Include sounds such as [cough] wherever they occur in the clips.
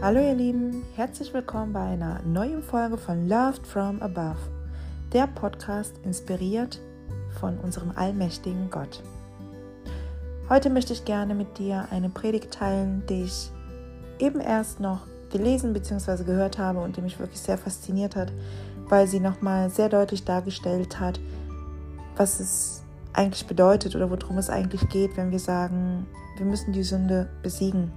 Hallo ihr Lieben, herzlich willkommen bei einer neuen Folge von Loved from Above, der Podcast inspiriert von unserem allmächtigen Gott. Heute möchte ich gerne mit dir eine Predigt teilen, die ich eben erst noch gelesen bzw. gehört habe und die mich wirklich sehr fasziniert hat, weil sie nochmal sehr deutlich dargestellt hat, was es eigentlich bedeutet oder worum es eigentlich geht, wenn wir sagen, wir müssen die Sünde besiegen.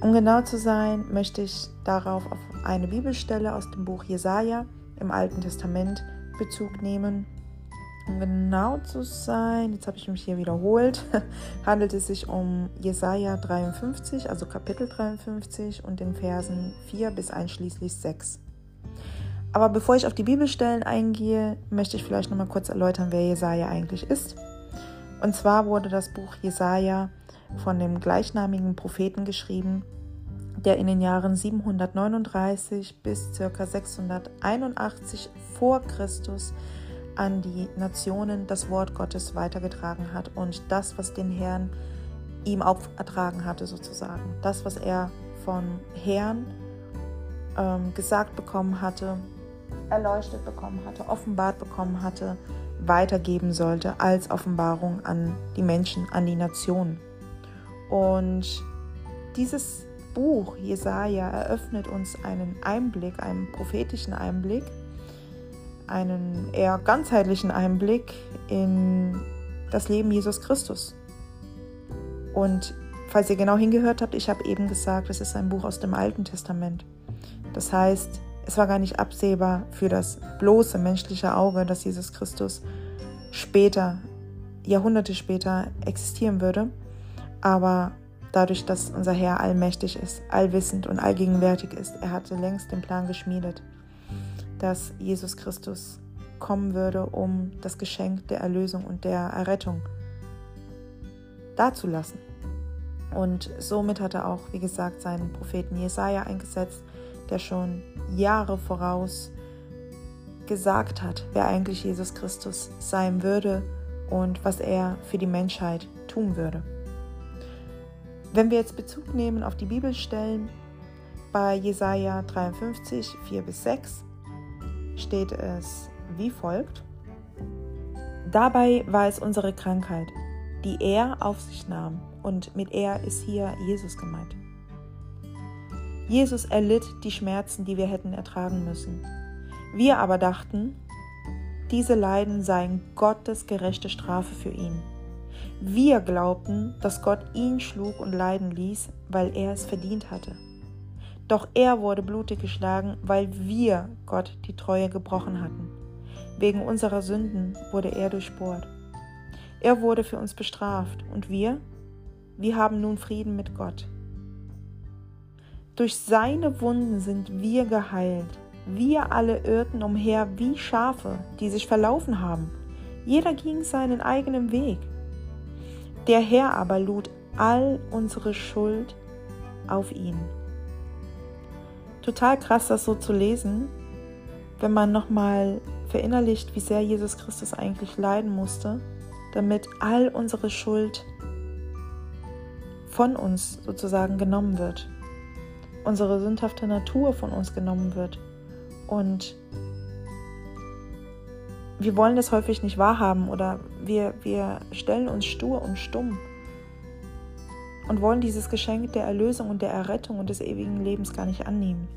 Um genau zu sein, möchte ich darauf auf eine Bibelstelle aus dem Buch Jesaja im Alten Testament Bezug nehmen. Um genau zu sein, jetzt habe ich mich hier wiederholt, [laughs] handelt es sich um Jesaja 53, also Kapitel 53 und den Versen 4 bis einschließlich 6. Aber bevor ich auf die Bibelstellen eingehe, möchte ich vielleicht noch mal kurz erläutern, wer Jesaja eigentlich ist. Und zwar wurde das Buch Jesaja von dem gleichnamigen Propheten geschrieben, der in den Jahren 739 bis ca. 681 vor Christus an die Nationen das Wort Gottes weitergetragen hat und das, was den Herrn ihm aufertragen hatte, sozusagen. Das, was er von Herrn ähm, gesagt bekommen hatte, erleuchtet bekommen hatte, offenbart bekommen hatte, weitergeben sollte als Offenbarung an die Menschen, an die Nationen. Und dieses Buch Jesaja eröffnet uns einen Einblick, einen prophetischen Einblick, einen eher ganzheitlichen Einblick in das Leben Jesus Christus. Und falls ihr genau hingehört habt, ich habe eben gesagt, es ist ein Buch aus dem Alten Testament. Das heißt, es war gar nicht absehbar für das bloße menschliche Auge, dass Jesus Christus später, Jahrhunderte später existieren würde. Aber dadurch, dass unser Herr allmächtig ist, allwissend und allgegenwärtig ist, er hatte längst den Plan geschmiedet, dass Jesus Christus kommen würde, um das Geschenk der Erlösung und der Errettung dazulassen. Und somit hat er auch, wie gesagt, seinen Propheten Jesaja eingesetzt, der schon Jahre voraus gesagt hat, wer eigentlich Jesus Christus sein würde und was er für die Menschheit tun würde. Wenn wir jetzt Bezug nehmen auf die Bibelstellen, bei Jesaja 53, 4 bis 6 steht es wie folgt: Dabei war es unsere Krankheit, die er auf sich nahm, und mit er ist hier Jesus gemeint. Jesus erlitt die Schmerzen, die wir hätten ertragen müssen. Wir aber dachten, diese Leiden seien Gottes gerechte Strafe für ihn. Wir glaubten, dass Gott ihn schlug und leiden ließ, weil er es verdient hatte. Doch er wurde blutig geschlagen, weil wir Gott die Treue gebrochen hatten. Wegen unserer Sünden wurde er durchbohrt. Er wurde für uns bestraft und wir, wir haben nun Frieden mit Gott. Durch seine Wunden sind wir geheilt. Wir alle irrten umher wie Schafe, die sich verlaufen haben. Jeder ging seinen eigenen Weg. Der Herr aber lud all unsere Schuld auf ihn. Total krass, das so zu lesen, wenn man nochmal verinnerlicht, wie sehr Jesus Christus eigentlich leiden musste, damit all unsere Schuld von uns sozusagen genommen wird unsere sündhafte Natur von uns genommen wird. Und wir wollen das häufig nicht wahrhaben oder wir, wir stellen uns stur und stumm und wollen dieses Geschenk der Erlösung und der Errettung und des ewigen Lebens gar nicht annehmen.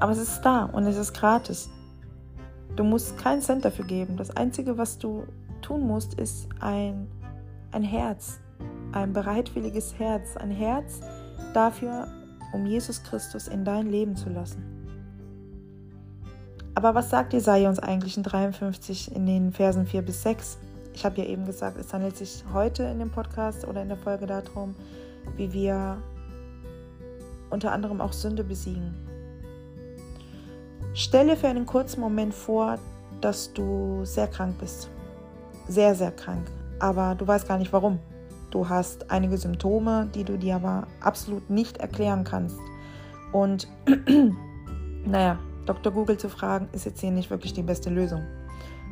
Aber es ist da und es ist gratis. Du musst keinen Cent dafür geben. Das Einzige, was du tun musst, ist ein, ein Herz, ein bereitwilliges Herz, ein Herz dafür, um Jesus Christus in dein Leben zu lassen. Aber was sagt Jesaja uns eigentlich in 53 in den Versen 4 bis 6? Ich habe ja eben gesagt, es handelt sich heute in dem Podcast oder in der Folge darum, wie wir unter anderem auch Sünde besiegen. Stelle für einen kurzen Moment vor, dass du sehr krank bist. Sehr, sehr krank. Aber du weißt gar nicht warum. Du hast einige Symptome, die du dir aber absolut nicht erklären kannst. Und [clears throat] naja, Dr. Google zu fragen, ist jetzt hier nicht wirklich die beste Lösung.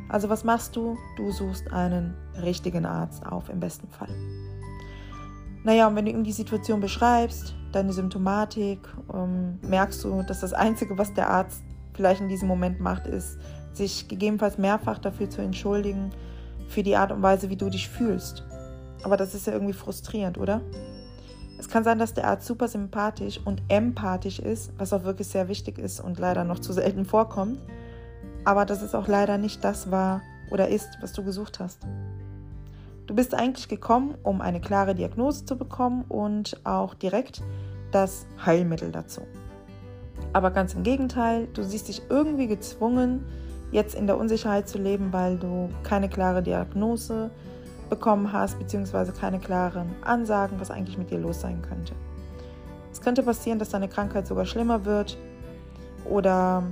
Also was machst du? Du suchst einen richtigen Arzt auf, im besten Fall. Naja, und wenn du ihm die Situation beschreibst, deine Symptomatik, ähm, merkst du, dass das Einzige, was der Arzt vielleicht in diesem Moment macht, ist, sich gegebenenfalls mehrfach dafür zu entschuldigen, für die Art und Weise, wie du dich fühlst. Aber das ist ja irgendwie frustrierend, oder? Es kann sein, dass der Arzt super sympathisch und empathisch ist, was auch wirklich sehr wichtig ist und leider noch zu selten vorkommt. Aber dass es auch leider nicht das war oder ist, was du gesucht hast. Du bist eigentlich gekommen, um eine klare Diagnose zu bekommen und auch direkt das Heilmittel dazu. Aber ganz im Gegenteil, du siehst dich irgendwie gezwungen, jetzt in der Unsicherheit zu leben, weil du keine klare Diagnose bekommen hast, beziehungsweise keine klaren Ansagen, was eigentlich mit dir los sein könnte. Es könnte passieren, dass deine Krankheit sogar schlimmer wird oder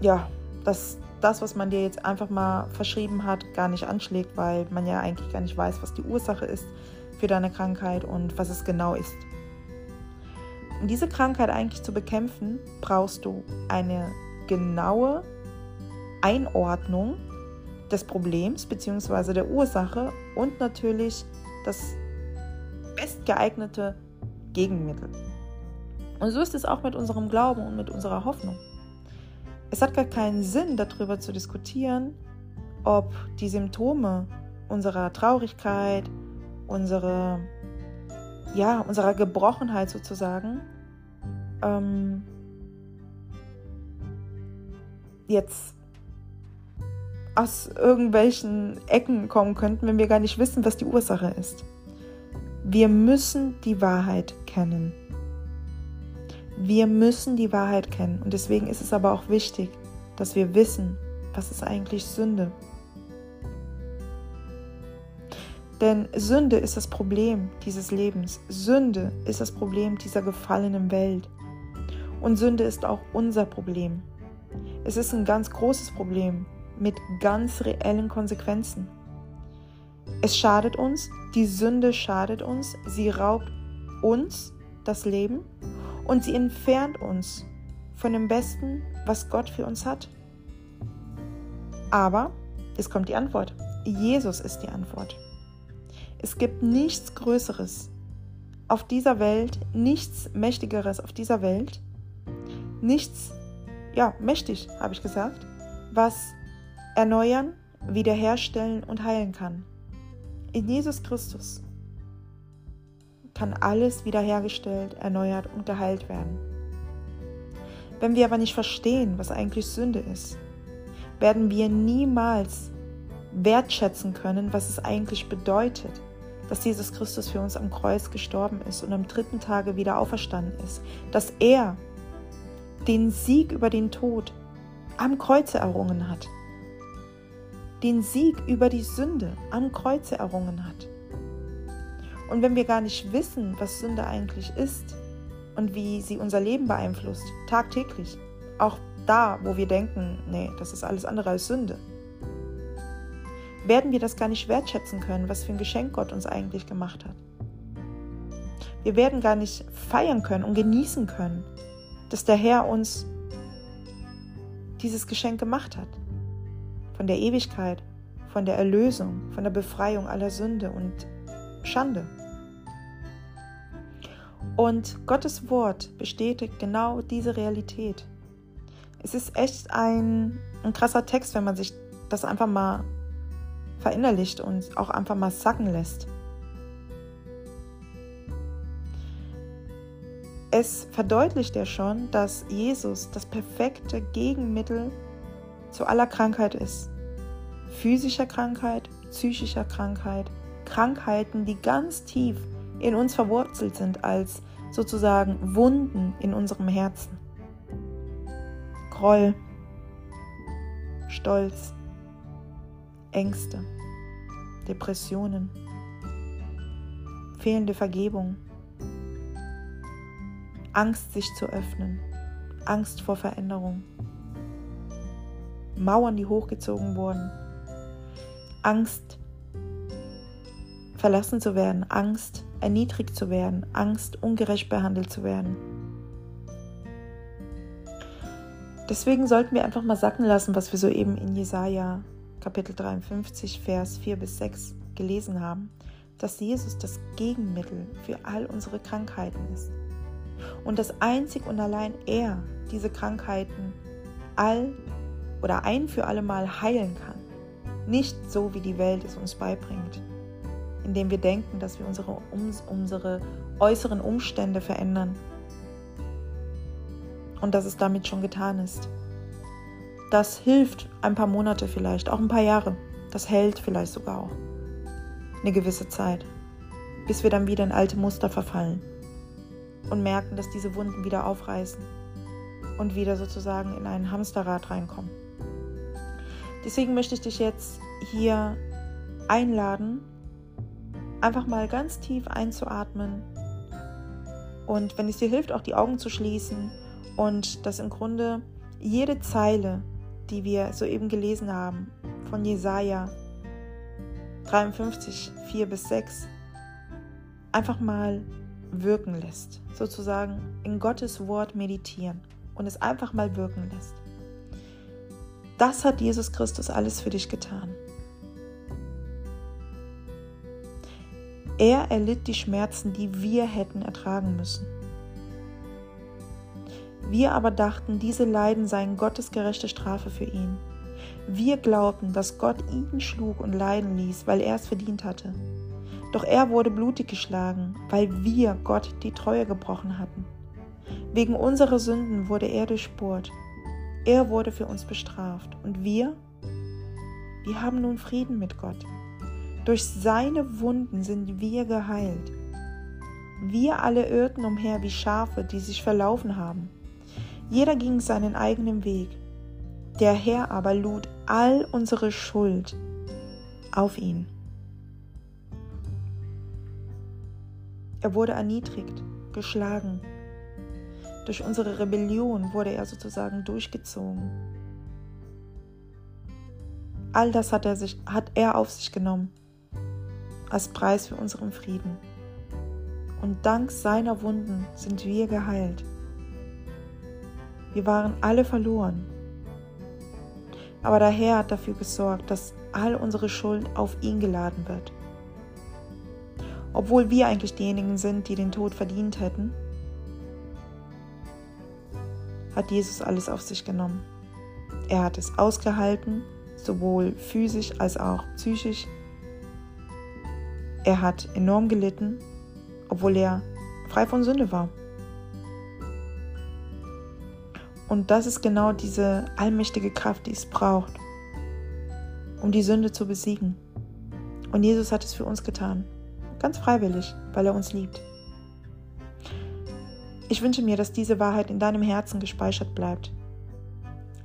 ja, dass das, was man dir jetzt einfach mal verschrieben hat, gar nicht anschlägt, weil man ja eigentlich gar nicht weiß, was die Ursache ist für deine Krankheit und was es genau ist. Um diese Krankheit eigentlich zu bekämpfen, brauchst du eine genaue Einordnung des Problems bzw. der Ursache und natürlich das bestgeeignete Gegenmittel. Und so ist es auch mit unserem Glauben und mit unserer Hoffnung. Es hat gar keinen Sinn, darüber zu diskutieren, ob die Symptome unserer Traurigkeit, unsere, ja, unserer Gebrochenheit sozusagen, ähm, jetzt aus irgendwelchen Ecken kommen könnten, wenn wir gar nicht wissen, was die Ursache ist. Wir müssen die Wahrheit kennen. Wir müssen die Wahrheit kennen und deswegen ist es aber auch wichtig, dass wir wissen, was ist eigentlich Sünde. Denn Sünde ist das Problem dieses Lebens. Sünde ist das Problem dieser gefallenen Welt. Und Sünde ist auch unser Problem. Es ist ein ganz großes Problem mit ganz reellen Konsequenzen. Es schadet uns, die Sünde schadet uns, sie raubt uns das Leben und sie entfernt uns von dem Besten, was Gott für uns hat. Aber es kommt die Antwort. Jesus ist die Antwort. Es gibt nichts Größeres auf dieser Welt, nichts Mächtigeres auf dieser Welt, nichts, ja, mächtig, habe ich gesagt, was erneuern, wiederherstellen und heilen kann. In Jesus Christus kann alles wiederhergestellt, erneuert und geheilt werden. Wenn wir aber nicht verstehen, was eigentlich Sünde ist, werden wir niemals wertschätzen können, was es eigentlich bedeutet, dass Jesus Christus für uns am Kreuz gestorben ist und am dritten Tage wieder auferstanden ist, dass er den Sieg über den Tod am Kreuze errungen hat, den Sieg über die Sünde am Kreuze errungen hat. Und wenn wir gar nicht wissen, was Sünde eigentlich ist und wie sie unser Leben beeinflusst, tagtäglich, auch da, wo wir denken, nee, das ist alles andere als Sünde, werden wir das gar nicht wertschätzen können, was für ein Geschenk Gott uns eigentlich gemacht hat. Wir werden gar nicht feiern können und genießen können, dass der Herr uns dieses Geschenk gemacht hat. Von der Ewigkeit, von der Erlösung, von der Befreiung aller Sünde und Schande. Und Gottes Wort bestätigt genau diese Realität. Es ist echt ein, ein krasser Text, wenn man sich das einfach mal verinnerlicht und auch einfach mal sacken lässt. Es verdeutlicht ja schon, dass Jesus das perfekte Gegenmittel zu aller Krankheit ist. Physischer Krankheit, psychischer Krankheit, Krankheiten, die ganz tief in uns verwurzelt sind als sozusagen Wunden in unserem Herzen. Groll, Stolz, Ängste, Depressionen, fehlende Vergebung, Angst sich zu öffnen, Angst vor Veränderung, Mauern, die hochgezogen wurden, Angst verlassen zu werden, Angst erniedrigt zu werden, Angst ungerecht behandelt zu werden. Deswegen sollten wir einfach mal sacken lassen, was wir soeben in Jesaja Kapitel 53, Vers 4 bis 6 gelesen haben, dass Jesus das Gegenmittel für all unsere Krankheiten ist. und dass einzig und allein er diese Krankheiten all oder ein für alle Mal heilen kann. Nicht so, wie die Welt es uns beibringt, indem wir denken, dass wir unsere, unsere äußeren Umstände verändern und dass es damit schon getan ist. Das hilft ein paar Monate vielleicht, auch ein paar Jahre. Das hält vielleicht sogar auch eine gewisse Zeit, bis wir dann wieder in alte Muster verfallen und merken, dass diese Wunden wieder aufreißen und wieder sozusagen in ein Hamsterrad reinkommen. Deswegen möchte ich dich jetzt hier einladen, einfach mal ganz tief einzuatmen und wenn es dir hilft, auch die Augen zu schließen und dass im Grunde jede Zeile, die wir soeben gelesen haben, von Jesaja 53, 4 bis 6, einfach mal wirken lässt. Sozusagen in Gottes Wort meditieren und es einfach mal wirken lässt. Das hat Jesus Christus alles für dich getan. Er erlitt die Schmerzen, die wir hätten ertragen müssen. Wir aber dachten, diese Leiden seien Gottes gerechte Strafe für ihn. Wir glaubten, dass Gott ihn schlug und leiden ließ, weil er es verdient hatte. Doch er wurde blutig geschlagen, weil wir Gott die Treue gebrochen hatten. Wegen unserer Sünden wurde er durchbohrt. Er wurde für uns bestraft. Und wir? Wir haben nun Frieden mit Gott. Durch seine Wunden sind wir geheilt. Wir alle irrten umher wie Schafe, die sich verlaufen haben. Jeder ging seinen eigenen Weg. Der Herr aber lud all unsere Schuld auf ihn. Er wurde erniedrigt, geschlagen. Durch unsere Rebellion wurde er sozusagen durchgezogen. All das hat er, sich, hat er auf sich genommen, als Preis für unseren Frieden. Und dank seiner Wunden sind wir geheilt. Wir waren alle verloren. Aber der Herr hat dafür gesorgt, dass all unsere Schuld auf ihn geladen wird. Obwohl wir eigentlich diejenigen sind, die den Tod verdient hätten, hat Jesus alles auf sich genommen. Er hat es ausgehalten, sowohl physisch als auch psychisch. Er hat enorm gelitten, obwohl er frei von Sünde war. Und das ist genau diese allmächtige Kraft, die es braucht, um die Sünde zu besiegen. Und Jesus hat es für uns getan. Ganz freiwillig, weil er uns liebt. Ich wünsche mir, dass diese Wahrheit in deinem Herzen gespeichert bleibt.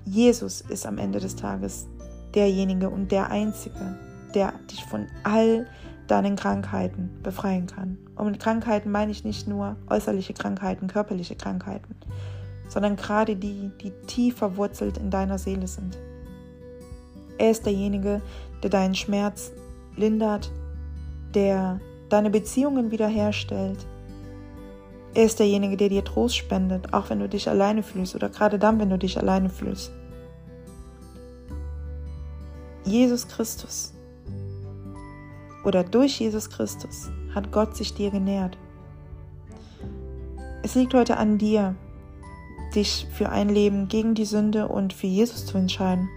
Jesus ist am Ende des Tages derjenige und der Einzige, der dich von all deinen Krankheiten befreien kann. Und mit Krankheiten meine ich nicht nur äußerliche Krankheiten, körperliche Krankheiten, sondern gerade die, die tief verwurzelt in deiner Seele sind. Er ist derjenige, der deinen Schmerz lindert, der deine Beziehungen wiederherstellt. Er ist derjenige, der dir Trost spendet, auch wenn du dich alleine fühlst oder gerade dann, wenn du dich alleine fühlst. Jesus Christus oder durch Jesus Christus hat Gott sich dir genährt. Es liegt heute an dir, dich für ein Leben gegen die Sünde und für Jesus zu entscheiden.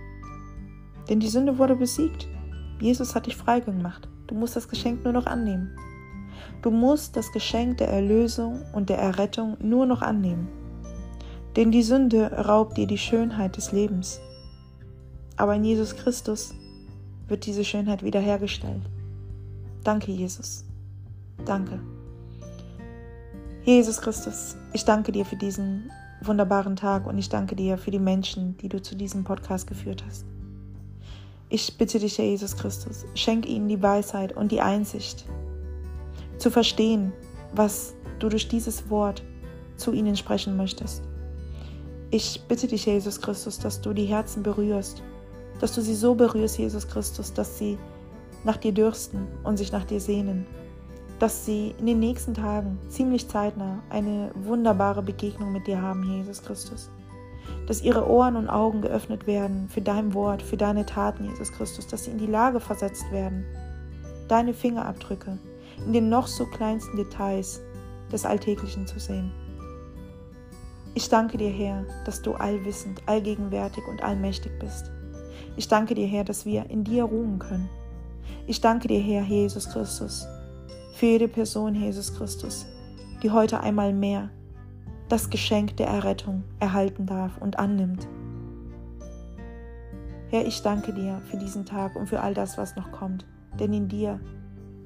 Denn die Sünde wurde besiegt. Jesus hat dich frei gemacht. Du musst das Geschenk nur noch annehmen. Du musst das Geschenk der Erlösung und der Errettung nur noch annehmen. Denn die Sünde raubt dir die Schönheit des Lebens. Aber in Jesus Christus wird diese Schönheit wiederhergestellt. Danke, Jesus. Danke. Jesus Christus, ich danke dir für diesen wunderbaren Tag und ich danke dir für die Menschen, die du zu diesem Podcast geführt hast. Ich bitte dich, Herr Jesus Christus, schenk ihnen die Weisheit und die Einsicht, zu verstehen, was du durch dieses Wort zu ihnen sprechen möchtest. Ich bitte dich, Jesus Christus, dass du die Herzen berührst, dass du sie so berührst, Jesus Christus, dass sie nach dir dürsten und sich nach dir sehnen dass sie in den nächsten Tagen ziemlich zeitnah eine wunderbare Begegnung mit dir haben, Jesus Christus. Dass ihre Ohren und Augen geöffnet werden für dein Wort, für deine Taten, Jesus Christus, dass sie in die Lage versetzt werden, deine Fingerabdrücke in den noch so kleinsten Details des Alltäglichen zu sehen. Ich danke dir, Herr, dass du allwissend, allgegenwärtig und allmächtig bist. Ich danke dir, Herr, dass wir in dir ruhen können. Ich danke dir, Herr Jesus Christus, für jede Person, Jesus Christus, die heute einmal mehr das Geschenk der Errettung erhalten darf und annimmt. Herr, ich danke dir für diesen Tag und für all das, was noch kommt, denn in dir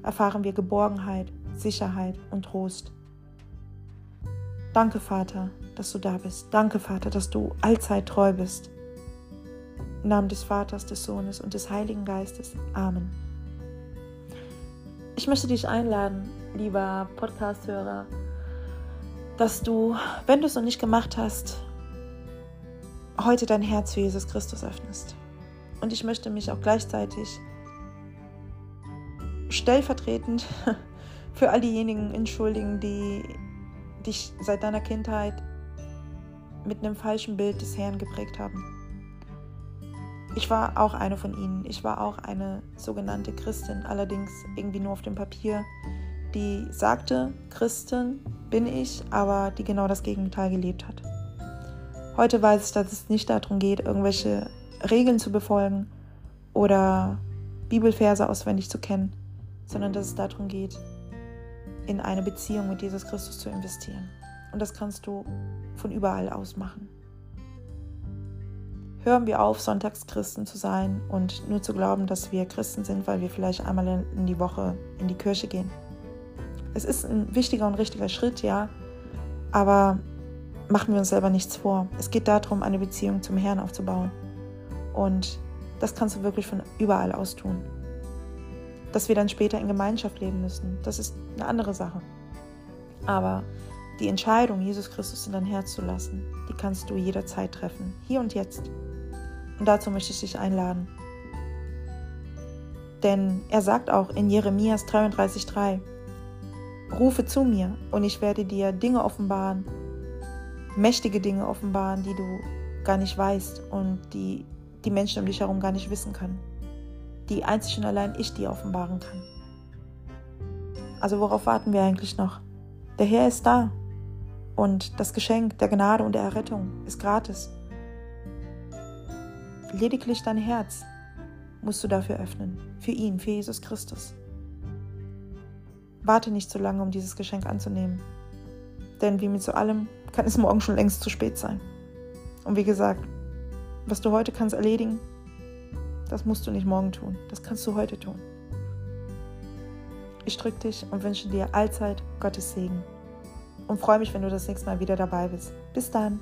erfahren wir Geborgenheit, Sicherheit und Trost. Danke, Vater, dass du da bist. Danke, Vater, dass du allzeit treu bist. Im Namen des Vaters, des Sohnes und des Heiligen Geistes. Amen. Ich möchte dich einladen, lieber Podcast-Hörer, dass du, wenn du es noch nicht gemacht hast, heute dein Herz für Jesus Christus öffnest. Und ich möchte mich auch gleichzeitig stellvertretend [laughs] für all diejenigen entschuldigen, die dich seit deiner Kindheit mit einem falschen Bild des Herrn geprägt haben. Ich war auch eine von ihnen. Ich war auch eine sogenannte Christin, allerdings irgendwie nur auf dem Papier, die sagte, Christin bin ich, aber die genau das Gegenteil gelebt hat. Heute weiß ich, dass es nicht darum geht, irgendwelche Regeln zu befolgen oder Bibelverse auswendig zu kennen, sondern dass es darum geht, in eine Beziehung mit Jesus Christus zu investieren. Und das kannst du von überall aus machen. Hören wir auf, Sonntagschristen zu sein und nur zu glauben, dass wir Christen sind, weil wir vielleicht einmal in die Woche in die Kirche gehen. Es ist ein wichtiger und richtiger Schritt, ja, aber machen wir uns selber nichts vor. Es geht darum, eine Beziehung zum Herrn aufzubauen. Und das kannst du wirklich von überall aus tun. Dass wir dann später in Gemeinschaft leben müssen, das ist eine andere Sache. Aber die Entscheidung, Jesus Christus in dein Herz zu lassen, die kannst du jederzeit treffen, hier und jetzt. Und dazu möchte ich dich einladen. Denn er sagt auch in Jeremias 33,3: Rufe zu mir und ich werde dir Dinge offenbaren, mächtige Dinge offenbaren, die du gar nicht weißt und die die Menschen um dich herum gar nicht wissen können, die einzig und allein ich dir offenbaren kann. Also worauf warten wir eigentlich noch? Der Herr ist da und das Geschenk der Gnade und der Errettung ist gratis. Lediglich dein Herz musst du dafür öffnen, für ihn, für Jesus Christus. Warte nicht zu lange, um dieses Geschenk anzunehmen, denn wie mit so allem kann es morgen schon längst zu spät sein. Und wie gesagt, was du heute kannst erledigen, das musst du nicht morgen tun, das kannst du heute tun. Ich drücke dich und wünsche dir allzeit Gottes Segen und freue mich, wenn du das nächste Mal wieder dabei bist. Bis dann.